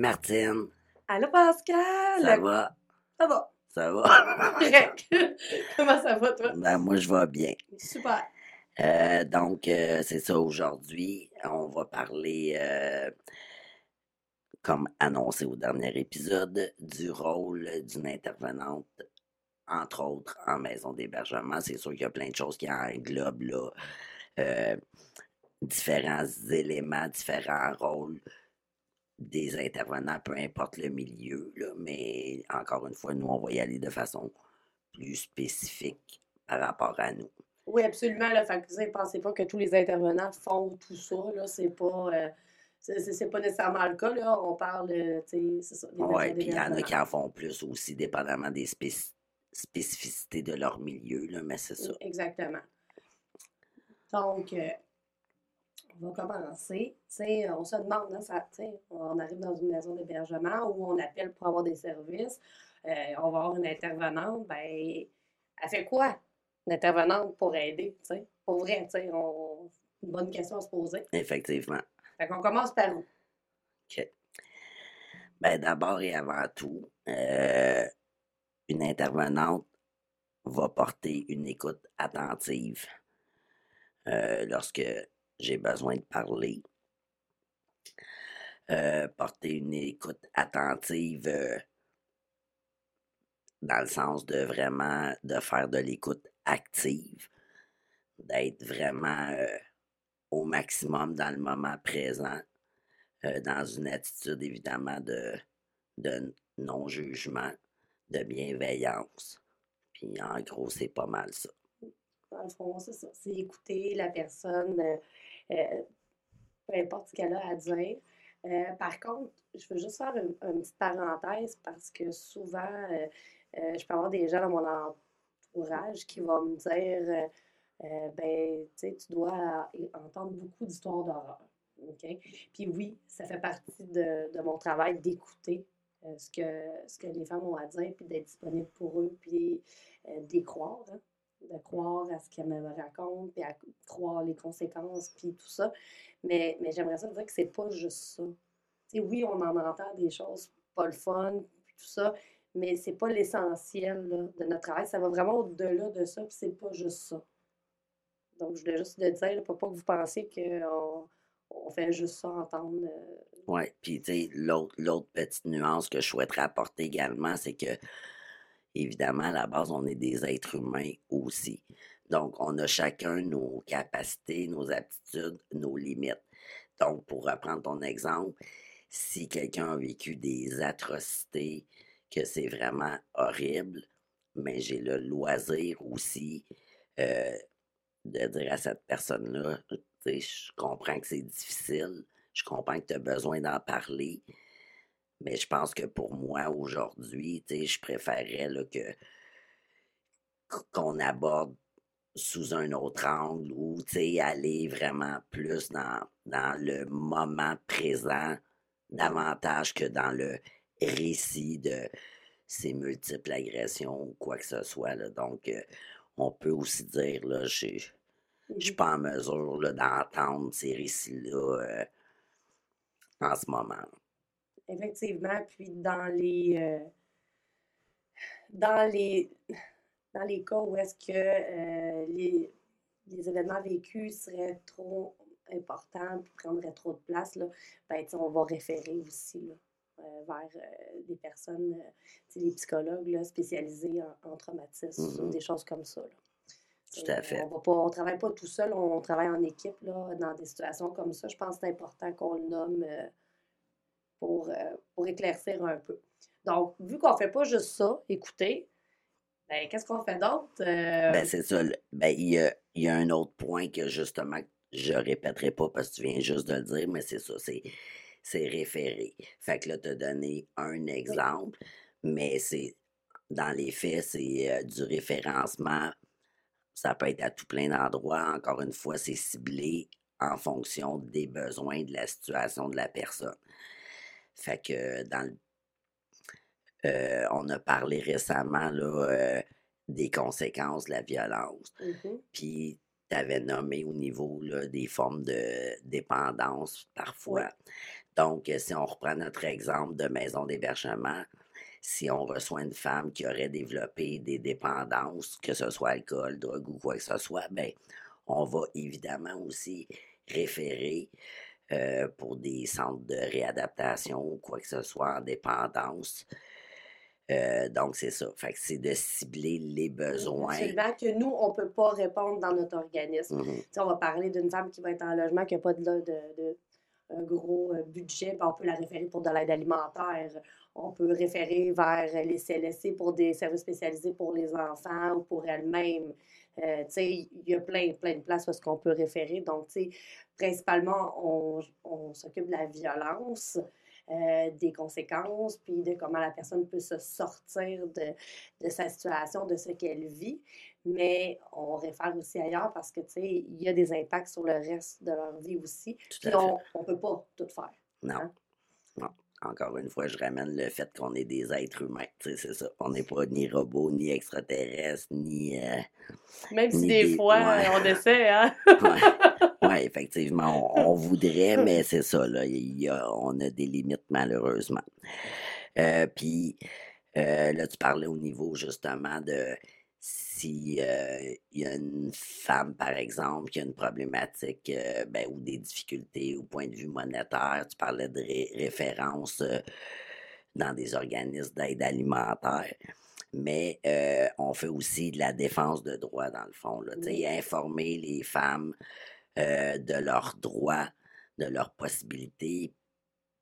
Martine. Allô Pascal! Ça va? Ça va. Ça va? Comment ça va toi? ben, moi, je vais bien. Super. Euh, donc, euh, c'est ça, aujourd'hui, on va parler, euh, comme annoncé au dernier épisode, du rôle d'une intervenante, entre autres, en maison d'hébergement. C'est sûr qu'il y a plein de choses qui englobent là, différents éléments, différents rôles des intervenants, peu importe le milieu, là, mais encore une fois, nous, on va y aller de façon plus spécifique par rapport à nous. Oui, absolument. Là, fait que, pensez pas que tous les intervenants font tout ça. Là, c'est pas. euh, c'est- pas nécessairement le cas, là. On parle, euh, tu sais, c'est ça, des Oui, puis il y en a qui en font plus aussi, dépendamment des spéc- spécificités de leur milieu, là, mais c'est ça. Exactement. Donc, euh, on va commencer. On se demande, hein, ça, on arrive dans une maison d'hébergement où on appelle pour avoir des services. Euh, on va avoir une intervenante, ben, elle fait quoi? Une intervenante pour aider, tu sais? Pour vrai, tu sais, on... une bonne question à se poser. Effectivement. Fait qu'on commence par où? OK. Ben, d'abord et avant tout, euh, une intervenante va porter une écoute attentive euh, lorsque j'ai besoin de parler. Euh, porter une écoute attentive euh, dans le sens de vraiment de faire de l'écoute active, d'être vraiment euh, au maximum dans le moment présent, dans une attitude évidemment de, de non-jugement, de bienveillance. Puis en gros, c'est pas mal ça. Le fond, c'est ça. C'est écouter la personne, peu importe ce qu'elle a à dire. Euh, par contre, je veux juste faire une, petite parenthèse parce que souvent, euh, euh, je peux avoir des gens dans mon entourage qui vont me dire euh, euh, ben, tu dois entendre beaucoup d'histoires d'horreur. OK? Puis oui, ça fait partie de, mon travail d'écouter euh, ce, que, ce que les femmes ont à dire, puis d'être disponible pour eux, puis euh, d'y croire. hein de croire à ce qu'elle me raconte, puis à croire les conséquences, puis tout ça. Mais, mais j'aimerais ça dire que c'est pas juste ça. Oui, on en entend des choses pas le fun, puis tout ça, mais c'est pas l'essentiel de notre travail. Ça va vraiment au-delà de ça, puis c'est pas juste ça. Donc, je voulais juste le dire, pour pas que vous pensiez qu'on on fait juste ça entendre. euh, Oui, puis tu sais, l'autre petite nuance que je souhaiterais apporter également, c'est que, évidemment, à la base, on est des êtres humains aussi. Donc, on a chacun nos capacités, nos aptitudes, nos limites. Donc, pour reprendre ton exemple, si quelqu'un a vécu des atrocités, que c'est vraiment horrible, mais j'ai le loisir aussi euh, de dire à cette personne-là, je comprends que c'est difficile, je comprends que tu as besoin d'en parler, mais je pense que pour moi, aujourd'hui, je préférerais là, que qu'on aborde sous un autre angle ou aller vraiment plus dans, dans le moment présent davantage que dans le récit de ces multiples agressions ou quoi que ce soit. Là. Donc, euh, on peut aussi dire, là, je je suis pas en mesure d'entendre ces récits-là euh, en ce moment. Effectivement, puis dans les euh, dans les dans les cas où est-ce que euh, les, les événements vécus seraient trop importants puis prendraient trop de place, là, ben, on va référer aussi là, euh, vers des personnes, les psychologues là, spécialisés en, en traumatisme ou Mhm. des choses comme ça. là. Tout à fait. On va pas, on travaille pas tout seul, on travaille en équipe là, dans des situations comme ça. Je pense que c'est important qu'on le nomme euh, pour, euh, pour éclaircir un peu. Donc, vu qu'on fait pas juste ça, écouter, ben, qu'est-ce qu'on fait d'autre? Euh, Ben, c'est ça. Ben, il y a, il y a un autre point que justement, je répéterai pas parce que tu viens juste de le dire, mais c'est ça, c'est, c'est référé. Fait que là, tu as donné un exemple, mais c'est, dans les faits, c'est euh, du référencement. Ça peut être à tout plein d'endroits. Encore une fois, c'est ciblé en fonction des besoins de la situation de la personne. Fait que dans le euh, on a parlé récemment là, euh, des conséquences de la violence. mhm, Puis tu avais nommé au niveau là, des formes de dépendance parfois. Donc, si on reprend notre exemple de maison d'hébergement, si on reçoit une femme qui aurait développé des dépendances, que ce soit alcool, drogue ou quoi que ce soit, ben, on va évidemment aussi référer euh, pour des centres de réadaptation ou quoi que ce soit en dépendance. Euh, donc, c'est ça. Fait que c'est de cibler les besoins. Absolument, que nous, on ne peut pas répondre dans notre organisme. Mmh on va parler d'une femme qui va être en logement, qui n'a pas de, de, un gros euh, budget, ben, on peut la référer pour de l'aide alimentaire. On peut référer vers les CLSC pour des services spécialisés pour les enfants ou pour elles-mêmes. Euh, il y a plein, plein de places où ce qu'on peut référer. Donc, principalement, on, on s'occupe de la violence. Euh, des conséquences, puis de comment la personne peut se sortir de, de sa situation, de ce qu'elle vit. Mais on réfère aussi ailleurs parce que, tu sais, il y a des impacts sur le reste de leur vie aussi. puis on ne peut pas tout faire. Non. Hein? Non encore une fois, je ramène le fait qu'on est des êtres humains. C'est ça. On n'est pas ni robots, ni extraterrestres, ni. Euh, Même si des, fois, on essaie, hein? oui, effectivement, on, voudrait, mais c'est ça. Là, y a, on a des limites, malheureusement. Euh, puis, euh, là, tu parlais au niveau, justement, de s'il euh, y a une femme, par exemple, qui a une problématique euh, ben, ou des difficultés au point de vue monétaire, tu parlais de référence euh, dans des organismes d'aide alimentaire. Mais on fait aussi de la défense de droits, dans le fond. Là, Informer les femmes de leurs droits, de leurs possibilités,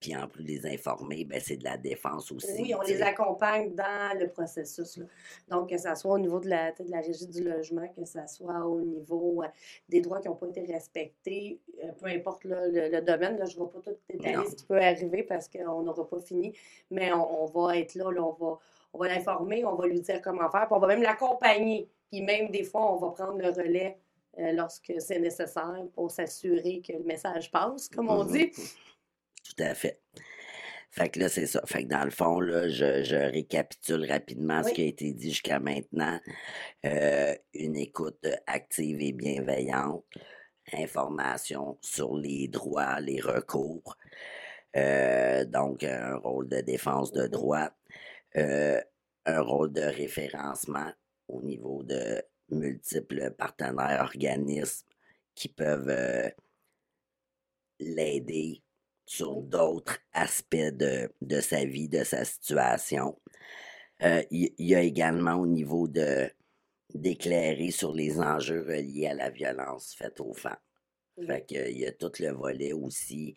puis en plus les informer, ben, c'est de la défense aussi. Oui, on les accompagne dans le processus. Donc, que ce soit au niveau de la, de la régie du logement, que ce soit au niveau euh, des droits qui n'ont pas été respectés, euh, peu importe le, domaine, là, je ne vais pas tout détailler ce qui peut arriver parce qu'on n'aura pas fini, mais on, va être là, on va, on va l'informer, on va lui dire comment faire, puis on va même l'accompagner. Puis même des fois, on va prendre le relais euh, lorsque c'est nécessaire pour s'assurer que le message passe, comme on dit. Tout à fait. Fait que là, c'est ça. Fait que dans le fond, là, je, récapitule rapidement ce qui a été dit jusqu'à maintenant. Euh, une écoute active et bienveillante. Information sur les droits, les recours. Euh, donc, un rôle de défense de droit. Euh, un rôle de référencement au niveau de multiples partenaires, organismes qui peuvent l'aider sur d'autres aspects de, de, sa vie, de sa situation. Euh, il y, a également au niveau de d'éclairer sur les enjeux reliés à la violence faite aux femmes. Fait que, il y a tout le volet aussi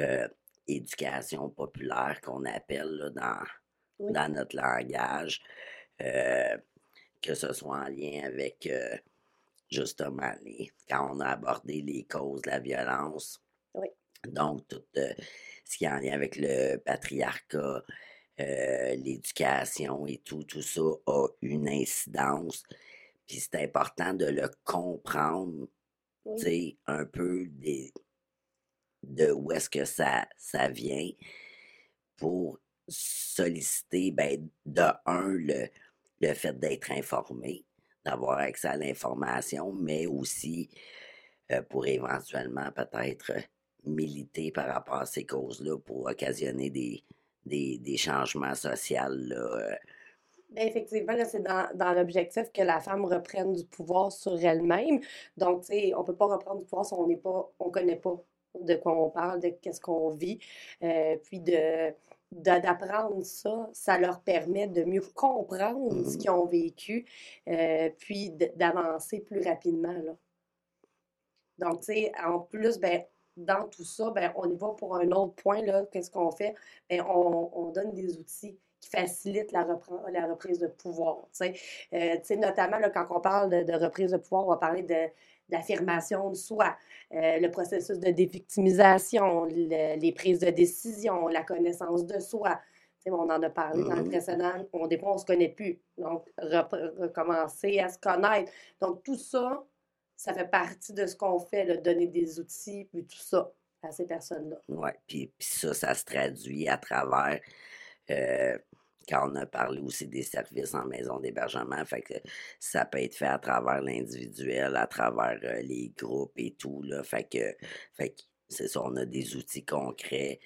euh, éducation populaire qu'on appelle dans, dans notre langage, euh, que ce soit en lien avec justement les, quand on a abordé les causes de la violence. Donc, tout euh, ce qui est en lien avec le patriarcat, euh, l'éducation et tout, tout ça a une incidence. Puis c'est important de le comprendre, tu sais, un peu des, de où est-ce que ça, ça vient pour solliciter, ben, de un, le, le fait d'être informé, d'avoir accès à l'information, mais aussi euh, pour éventuellement peut-être militer par rapport à ces causes-là pour occasionner des, des, changements sociaux. Euh. Ben, effectivement, c'est dans, dans l'objectif que la femme reprenne du pouvoir sur elle-même. Donc, tu sais, on ne peut pas reprendre du pouvoir si on n'est pas, on connaît pas de quoi on parle, de qu'est-ce qu'on vit. Euh, puis de d'apprendre ça, ça leur permet de mieux comprendre ce mmh qu'ils ont vécu, euh, puis d'avancer plus rapidement. Là. Donc, tu sais, en plus, ben, dans tout ça, ben, on y va pour un autre point. Qu'est-ce qu'on fait? Ben, on, donne des outils qui facilitent la, la reprise de pouvoir. Euh, notamment, là, quand on parle de, reprise de pouvoir, on va parler de, l'affirmation de soi, euh, le processus de dévictimisation, les prises de décision, la connaissance de soi. on en a parlé dans le mmh précédent. On, des fois, on ne se connaît plus. Donc, recommencer à se connaître. Donc, tout ça, ça fait partie de ce qu'on fait, donner des outils, puis tout ça à ces personnes-là. Oui, puis, ça, ça se traduit à travers, euh, quand on a parlé aussi des services en maison d'hébergement, fait que ça peut être fait à travers l'individuel, à travers euh, les groupes et tout, là, fait que, fait c'est ça, on a des outils concrets.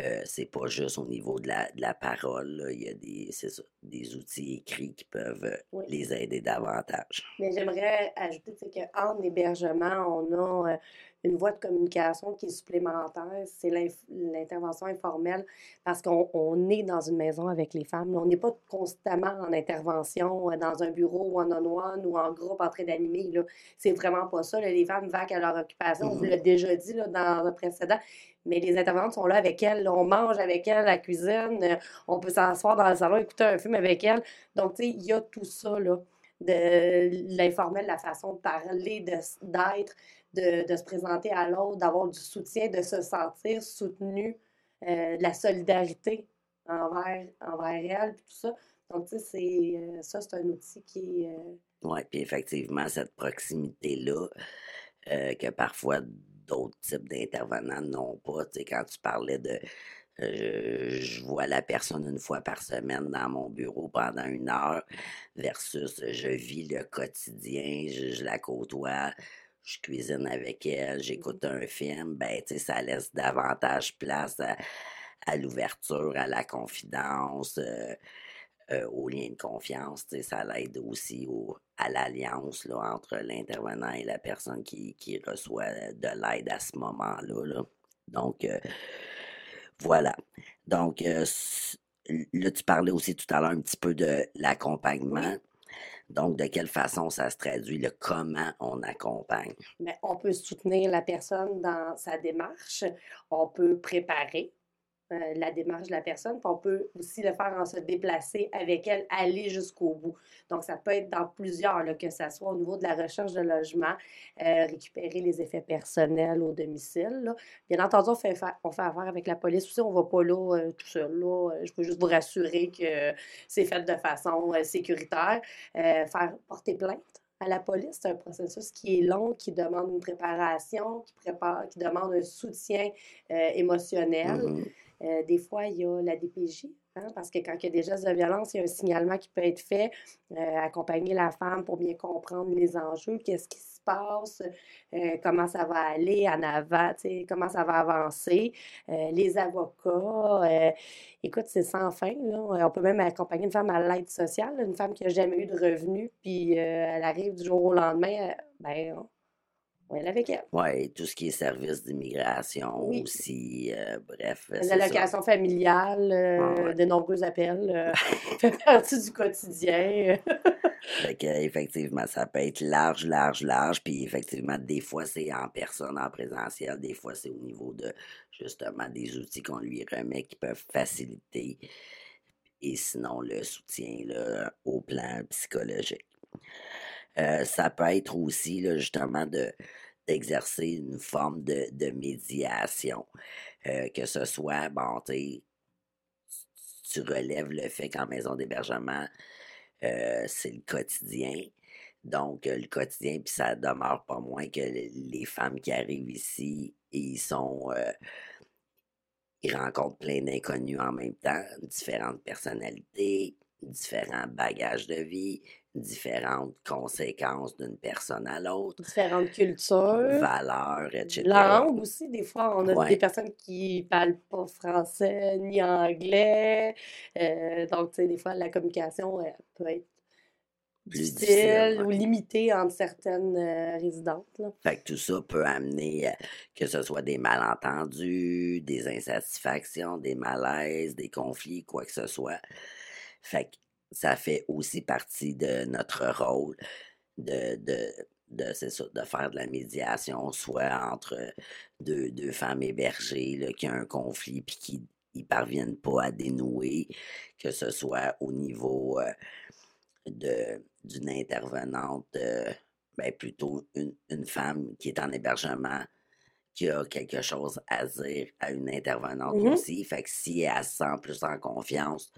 Euh, c'est pas juste au niveau de la, de la parole. Il y a des, c'est ça, des outils écrits qui peuvent euh, Oui. les aider davantage. Mais j'aimerais ajouter qu'en hébergement, on a euh, une voie de communication qui est supplémentaire, c'est l'intervention informelle, parce qu'on on est dans une maison avec les femmes. On n'est pas constamment en intervention dans un bureau one-on-one ou en groupe en train d'animer. là. C'est vraiment pas ça. là. Les femmes vaquent à leur occupation. On vous Mhm. l'a déjà dit là, dans le précédent. Mais les intervenantes sont là avec elles. On mange avec elles la cuisine. euh, On peut s'asseoir dans le salon, écouter un film avec elles. Donc, tu sais, il y a tout ça, là de l'informel, la façon de parler, d'être, de, de se présenter à l'autre, d'avoir du soutien, de se sentir soutenu, euh, de la solidarité envers, envers elle, tout ça. Donc, tu sais, c'est, euh, ça, c'est un outil qui est... euh, Oui, puis effectivement, cette proximité-là, euh, que parfois d'autres types d'intervenants n'ont pas. Tu sais, quand tu parlais de euh, je vois la personne une fois par semaine dans mon bureau pendant une heure versus je vis le quotidien, je, je la côtoie, je cuisine avec elle, j'écoute un film, ben tu sais, ça laisse davantage place à, à l'ouverture, à la confidence. euh, euh, au lien de confiance. tu sais, Ça l'aide aussi au, à l'alliance là, entre l'intervenant et la personne qui, qui reçoit de l'aide à ce moment-là. là. Donc, euh, voilà. Donc, euh, là, tu parlais aussi tout à l'heure un petit peu de l'accompagnement. Donc, de quelle façon ça se traduit, le comment on accompagne? ben, on peut soutenir la personne dans sa démarche, on peut préparer euh, la démarche de la personne, puis on peut aussi le faire en se déplacer avec elle, aller jusqu'au bout. Donc, ça peut être dans plusieurs, là, que ce soit au niveau de la recherche de logement, euh, récupérer les effets personnels au domicile. Bien entendu, on fait, fa- on fait affaire avec la police aussi, on ne va pas là euh, tout seul. Là. Je peux juste vous rassurer que c'est fait de façon sécuritaire. Faire porter plainte à la police, c'est un processus qui est long, qui demande une préparation, qui, prépare, qui demande un soutien émotionnel. Mhm. Euh, des fois, il y a la DPJ, hein, parce que quand il y a des gestes de violence, il y a un signalement qui peut être fait, euh, accompagner la femme pour bien comprendre les enjeux, qu'est-ce qui se passe, euh, comment ça va aller en avant, comment ça va avancer, les avocats. écoute, c'est sans fin. Là. On peut même accompagner une femme à l'aide sociale, une femme qui n'a jamais eu de revenus, puis elle arrive du jour au lendemain, ben, on, est avec elle. Oui, tout ce qui est service d'immigration Oui. aussi, euh, bref, Les allocations familiales, euh, Ouais. de nombreux appels, euh, fait partie du quotidien. Fait que, effectivement, ça peut être large, large, large. Puis effectivement, des fois, c'est en personne, en présentiel. Des fois, c'est au niveau de, justement, des outils qu'on lui remet qui peuvent faciliter. Et sinon, le soutien là, au plan psychologique. Euh, ça peut être aussi, là, justement, de d'exercer une forme de, de médiation. Euh, que ce soit, bon, tu tu relèves le fait qu'en maison d'hébergement, euh, c'est le quotidien. Donc, le quotidien, puis ça demeure pas moins que le- les femmes qui arrivent ici, ils sont. ils rencontrent plein d'inconnus en même temps, différentes personnalités, différents bagages de vie, différentes conséquences d'une personne à l'autre, Différentes cultures. valeurs, etc. Langue aussi, des fois, on a Ouais. des personnes qui parlent pas français ni anglais. Euh, donc, tu sais, des fois, la communication elle peut être Plus difficile difficile, ou limitée entre certaines euh, résidentes. Là. Fait que tout ça peut amener euh, que ce soit des malentendus, des insatisfactions, des malaises, des conflits, quoi que ce soit. Fait que ça fait aussi partie de notre rôle de, de, de, de faire de la médiation, soit entre deux, deux femmes hébergées là, qui ont un conflit puis qui ne parviennent pas à dénouer, que ce soit au niveau euh, d'une intervenante, euh, ben plutôt une, une femme qui est en hébergement, qui a quelque chose à dire à une intervenante Mhm. aussi. Fait que si elle se sent plus en confiance,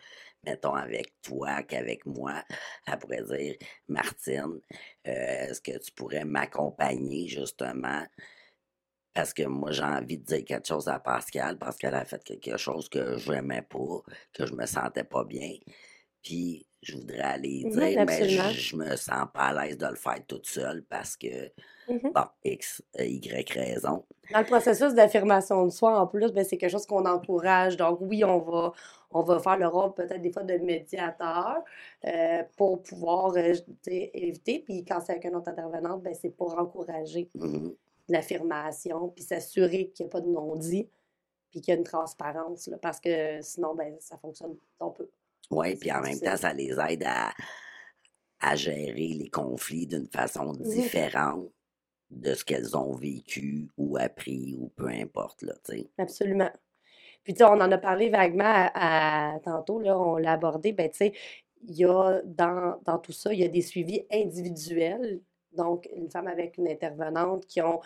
mettons avec toi qu'avec moi, elle pourrait dire Martine, euh, est-ce que tu pourrais m'accompagner justement? Parce que moi, j'ai envie de dire quelque chose à Pascal parce qu'elle a fait quelque chose que je n'aimais pas, que je me sentais pas bien. Puis je voudrais aller Mhm, dire, mais je, me sens pas à l'aise de le faire toute seule parce que, Mhm. bon, X, euh, Y raison. Dans le processus d'affirmation de soi, en plus, ben, c'est quelque chose qu'on encourage. Donc, oui, on va, on va faire le rôle peut-être des fois de médiateur euh, pour pouvoir euh, éviter. Puis quand c'est avec un autre intervenant, ben, c'est pour encourager mm-hmm. l'affirmation, puis s'assurer qu'il n'y a pas de non-dit, puis qu'il y a une transparence. parce que sinon, ben, ça fonctionne un peu. Oui, puis en même temps, ça les aide à, à gérer les conflits d'une façon différente de ce qu'elles ont vécu ou appris ou peu importe, là, tu sais. Absolument. Puis, on en a parlé vaguement à, tantôt, là, on l'a abordé, ben, tu sais, il y a dans, dans, tout ça, il y a des suivis individuels. Donc, une femme avec une intervenante qui ont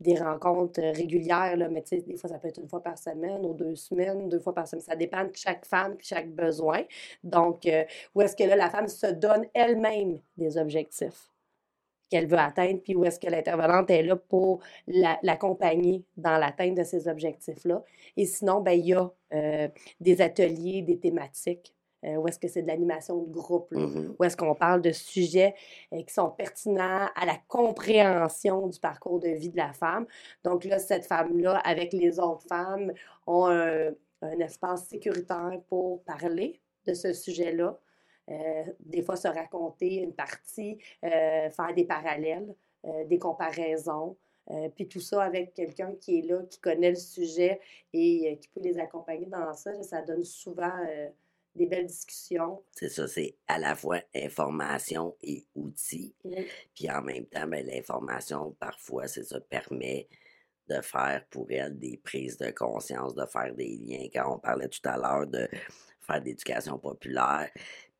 des rencontres régulières, là, mais des fois, ça peut être une fois par semaine ou deux semaines, deux fois par semaine. Ça dépend de chaque femme et chaque besoin. Donc, où est-ce que là, la femme se donne elle-même des objectifs? qu'elle veut atteindre, puis où est-ce que l'intervenante est là pour l'accompagner dans l'atteinte de ces objectifs-là. Et sinon, ben, il y a euh, des ateliers, des thématiques, euh, où est-ce que c'est de l'animation de groupe, mm-hmm. où est-ce qu'on parle de sujets euh, qui sont pertinents à la compréhension du parcours de vie de la femme. Donc là, cette femme-là, avec les autres femmes, ont un espace sécuritaire pour parler de ce sujet-là. Euh, des fois se raconter une partie, euh, faire des parallèles, des comparaisons. puis tout ça avec quelqu'un qui est là, qui connaît le sujet et qui peut les accompagner dans ça, ça donne souvent des belles discussions. C'est ça, c'est à la fois information et outils. Puis en même temps, ben, l'information, parfois, c'est ça, permet de faire pour elle des prises de conscience, de faire des liens. Quand on parlait tout à l'heure de faire d'éducation populaire,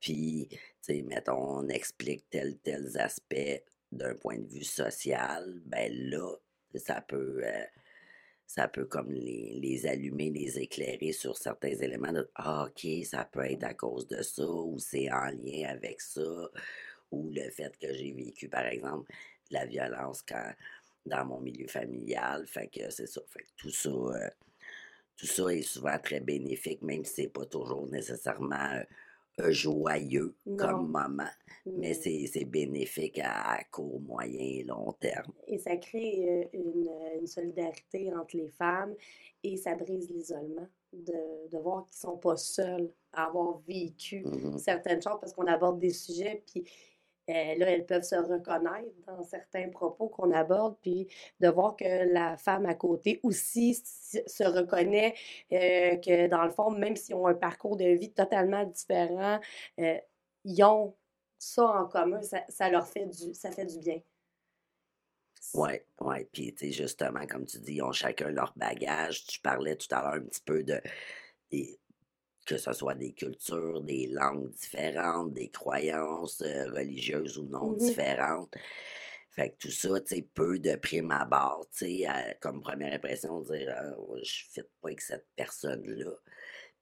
puis, tu sais, mettons, on explique tel, tel aspect d'un point de vue social, ben là, ça peut, euh, ça peut comme les, les, allumer, les éclairer sur certains éléments de ah, OK, ça peut être à cause de ça, ou c'est en lien avec ça, ou le fait que j'ai vécu, par exemple, la violence quand, dans mon milieu familial. Fait que c'est ça. Fait que tout ça. Euh, tout ça est souvent très bénéfique, même si c'est pas toujours nécessairement euh, joyeux comme moment, mais c'est bénéfique à, court, moyen et long terme. Et ça crée une, une solidarité entre les femmes et ça brise l'isolement de, de, voir qu'ils ne sont pas seuls à avoir vécu mmh certaines choses parce qu'on aborde des sujets, puis euh, là, elles peuvent se reconnaître dans certains propos qu'on aborde, puis de voir que la femme à côté aussi se reconnaît, euh, que dans le fond, même s'ils ont un parcours de vie totalement différent, euh, ils ont ça en commun, ça, leur fait du, ça fait du bien. Oui, oui. Puis, justement, comme tu dis, ils ont chacun leur bagage. Tu parlais tout à l'heure un petit peu de que ce soit des cultures, des langues différentes, des croyances euh, religieuses ou non différentes. Fait que tout ça, tu sais, peu de prime abord, tu sais, comme première impression, dire ah, je ne fit pas avec cette personne-là.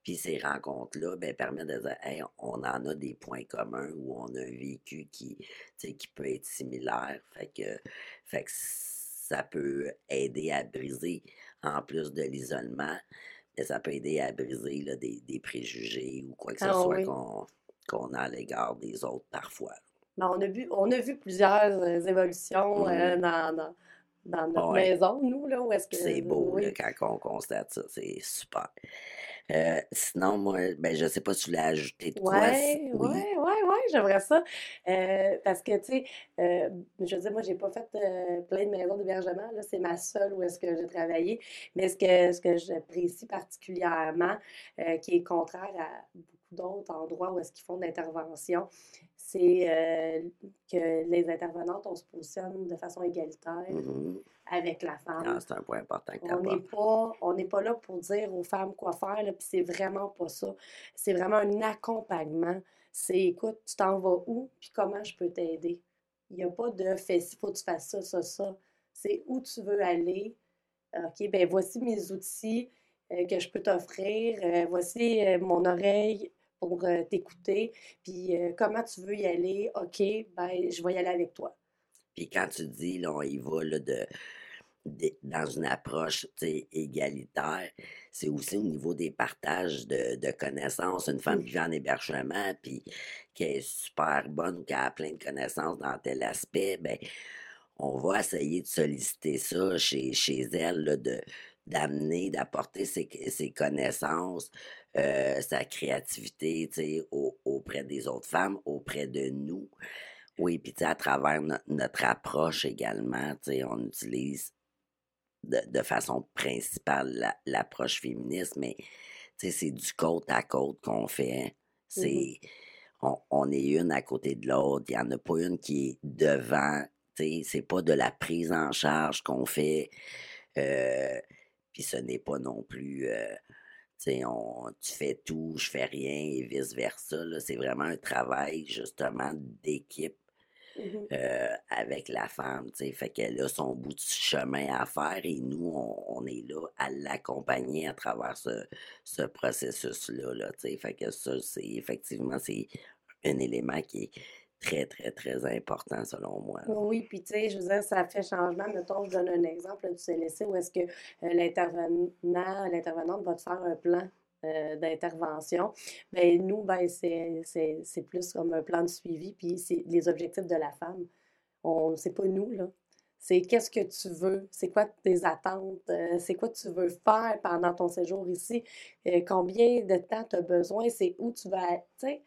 Puis ces rencontres-là ben, permettent de dire hey, on en a des points communs ou on a un vécu qui, qui peut être similaire. Fait que, fait que ça peut aider à briser, en plus de l'isolement, ça peut aider à briser des, préjugés ou quoi que ce ah soit qu'on a à l'égard des autres parfois. Ben, on, a vu, on a vu plusieurs euh, évolutions euh, mmh. dans, dans, notre maison, nous, là, où est-ce que... C'est beau, quand on constate ça, c'est super. Euh, sinon, moi, ben, je sais pas si tu l'as ajouté de quoi. Oui, oui, oui, oui, j'aimerais ça. Euh, parce que, tu sais, euh, je veux dire, moi, j'ai pas fait plein de maisons d'hébergement. Là, c'est ma seule où est-ce que j'ai travaillé. Mais ce que, ce que j'apprécie particulièrement, qui est contraire à beaucoup d'autres endroits où est-ce qu'ils font de c'est que les intervenantes, on se positionne de façon égalitaire. Mmh avec la femme. Ah, c'est un point important que on n'est pas On pas là pour dire aux femmes quoi faire, puis c'est vraiment pas ça. C'est vraiment un accompagnement. C'est, écoute, tu t'en vas où, puis comment je peux t'aider? Il n'y a pas de fais il faut que tu fasses ça, ça, ça. C'est où tu veux aller. OK, ben voici mes outils euh, que je peux t'offrir. Euh, voici euh, mon oreille pour t'écouter. Puis comment tu veux y aller? OK, ben je vais y aller avec toi. Puis quand tu dis, là, on y va là, de dans une approche égalitaire, c'est aussi au niveau des partages de, connaissances. Une femme qui vit en hébergement, puis qui est super bonne, qui a plein de connaissances dans tel aspect, ben, on va essayer de solliciter ça chez, chez elle, là, de d'amener, d'apporter ses, ses, connaissances, euh, sa créativité, tu sais, auprès des autres femmes, auprès de nous. Oui, puis à travers notre approche également, tu sais, on utilise de, façon principale l'approche féministe, mais c'est du côte à côte qu'on fait. Hein. Mmh c'est on, est une à côté de l'autre. Il n'y en a pas une qui est devant. C'est pas de la prise en charge qu'on fait. Euh, puis ce n'est pas non plus. Euh, on, tu fais tout, je fais rien et vice-versa. C'est vraiment un travail justement d'équipe Mmh euh, avec la femme, tu sais. Fait qu'elle a son bout de chemin à faire et nous, on, est là à l'accompagner à travers ce, ce processus-là, là, tu sais. Fait que ça, c'est effectivement, c'est un élément qui est très, très, très important selon moi. Oui, puis tu sais, je veux dire, ça fait changement. Mettons, je donne un exemple du CLSC où est-ce que euh, l'intervenant, l'intervenante va te faire un plan euh, d'intervention. Mais ben, nous, ben, c'est plus comme un plan de suivi, puis c'est les objectifs de la femme. On C'est pas nous, là. C'est qu'est-ce que tu veux, c'est quoi tes attentes, euh, c'est quoi tu veux faire pendant ton séjour ici, euh, combien de temps tu as besoin, c'est où tu vas être, tu sais?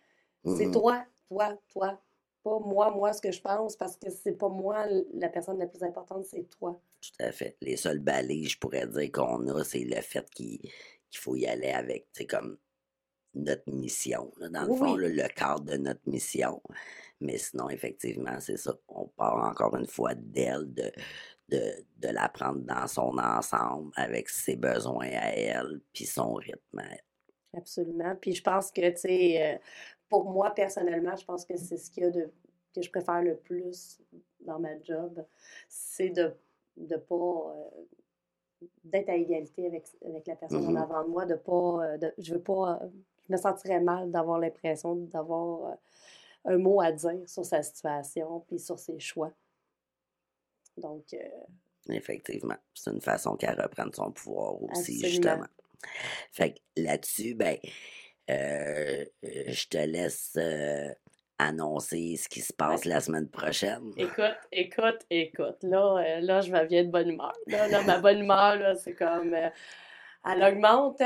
C'est mmh toi, toi, toi, pas moi, moi, ce que je pense, parce que c'est pas moi la personne la plus importante, c'est toi. Tout à fait. Les seuls balises, je pourrais dire, qu'on a, c'est le fait qu'il qu'il faut y aller avec, c'est comme notre mission, dans le fond, le cadre de notre mission. Mais sinon, effectivement, c'est ça. On part encore une fois d'elle, de, de, de la prendre dans son ensemble, avec ses besoins à elle, puis son rythme à elle. Absolument. Puis je pense que, tu sais, euh, pour moi, personnellement, je pense que c'est ce qu'il y a de, que je préfère le plus dans ma job, c'est de ne pas euh, d'être à égalité avec, avec la personne en mmh avant de moi, de pas, euh, de, je veux pas, euh, je me sentirais mal d'avoir l'impression d'avoir euh, un mot à dire sur sa situation puis sur ses choix. Donc. Effectivement. C'est une façon qu'elle reprenne son pouvoir aussi, justement. Fait que là-dessus, ben, je te laisse annoncer ce qui se passe la semaine prochaine? Écoute, écoute, écoute. Là, euh, là je viens de bonne humeur. Là, ma bonne humeur, c'est comme. Euh, elle augmente.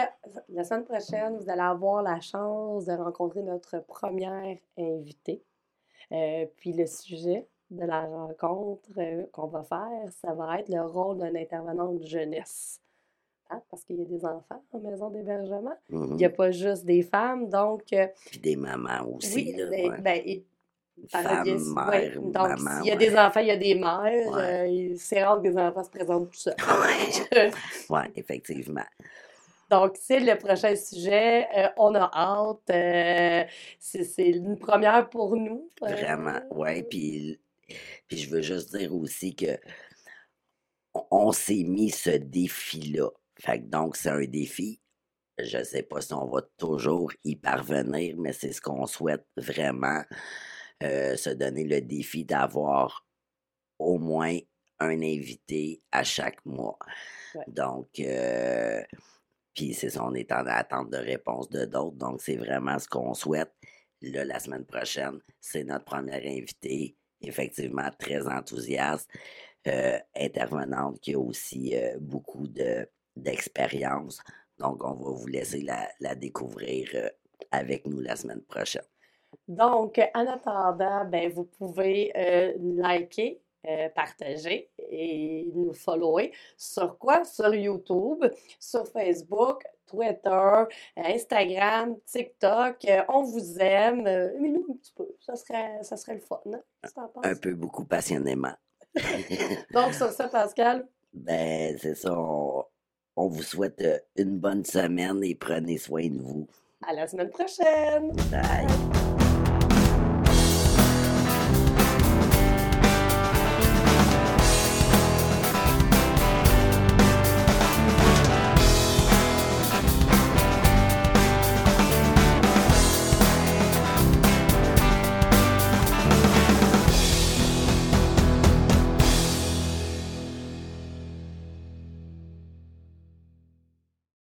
La semaine prochaine, vous allez avoir la chance de rencontrer notre première invitée. Euh, puis le sujet de la rencontre qu'on va faire, ça va être le rôle d'un intervenant de jeunesse. Hein, parce qu'il y a des enfants en maison d'hébergement. Il n'y a mmh pas juste des femmes, donc... Euh, Puis des mamans aussi, là. Ben, ouais. ben, donc, s'il y a des enfants, il y a des mères. Euh, c'est rare que des enfants se présentent tout seuls. oui, effectivement. Donc, c'est le prochain sujet. Euh, on a hâte. c'est une première pour nous. Vraiment, oui. Puis, puis je veux juste dire aussi que on s'est mis ce défi-là fait donc, c'est un défi. Je ne sais pas si on va toujours y parvenir, mais c'est ce qu'on souhaite vraiment, euh, se donner le défi d'avoir au moins un invité à chaque mois. Donc, euh, puis c'est ça, on est en attente de réponse de d'autres. Donc, c'est vraiment ce qu'on souhaite. Là, la semaine prochaine, c'est notre première invité. Effectivement, très enthousiaste. Euh, intervenante qui a aussi beaucoup de d'expérience. Donc, on va vous laisser la, découvrir euh, avec nous la semaine prochaine. Donc, en attendant, ben, vous pouvez euh, liker, euh, partager et nous follower. Sur quoi? Sur YouTube, sur Facebook, Twitter, Instagram, TikTok. on vous aime. mais nous, un petit peu. Ça serait, ça serait le fun. Hein? Un peu, beaucoup passionnément. Donc, sur ça, Pascal? Ben, c'est ça. On vous souhaite euh, une bonne semaine et prenez soin de vous. À la semaine prochaine. Bye.